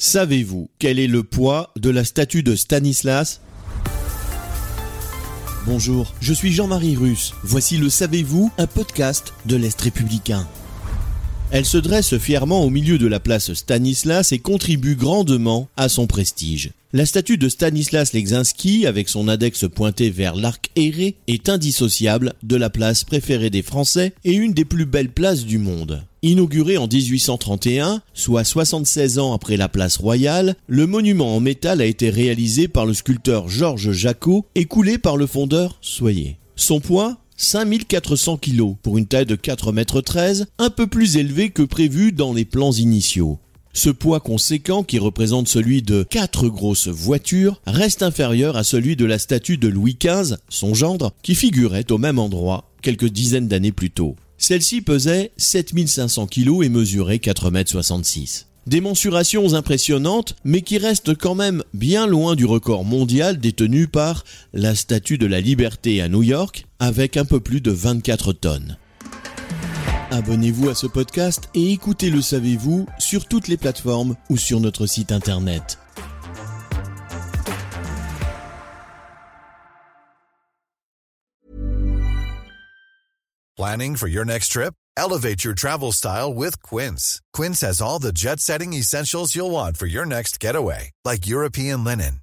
Savez-vous quel est le poids de la statue de Stanislas? Bonjour, je suis Jean-Marie Russe. Voici le Savez-vous, un podcast de l'Est républicain. Elle se dresse fièrement au milieu de la place Stanislas et contribue grandement à son prestige. La statue de Stanislas Leczinski, avec son index pointé vers l'arc aéré, est indissociable de la place préférée des Français et une des plus belles places du monde. Inauguré en 1831, soit 76 ans après la place royale, le monument en métal a été réalisé par le sculpteur Georges Jacot et coulé par le fondeur Soyer. Son poids 5400 kg pour une taille de 4,13 m, un peu plus élevé que prévu dans les plans initiaux. Ce poids conséquent, qui représente celui de quatre grosses voitures, reste inférieur à celui de la statue de Louis XV, son gendre, qui figurait au même endroit quelques dizaines d'années plus tôt. Celle-ci pesait 7500 kg et mesurait 4,66 m. Des mensurations impressionnantes, mais qui restent quand même bien loin du record mondial détenu par la Statue de la Liberté à New York, avec un peu plus de 24 tonnes. Abonnez-vous à ce podcast et écoutez Le Savez-vous sur toutes les plateformes ou sur notre site internet. Planning for your next trip? Elevate your travel style with Quince. Quince has all the jet-setting essentials you'll want for your next getaway, like European linen,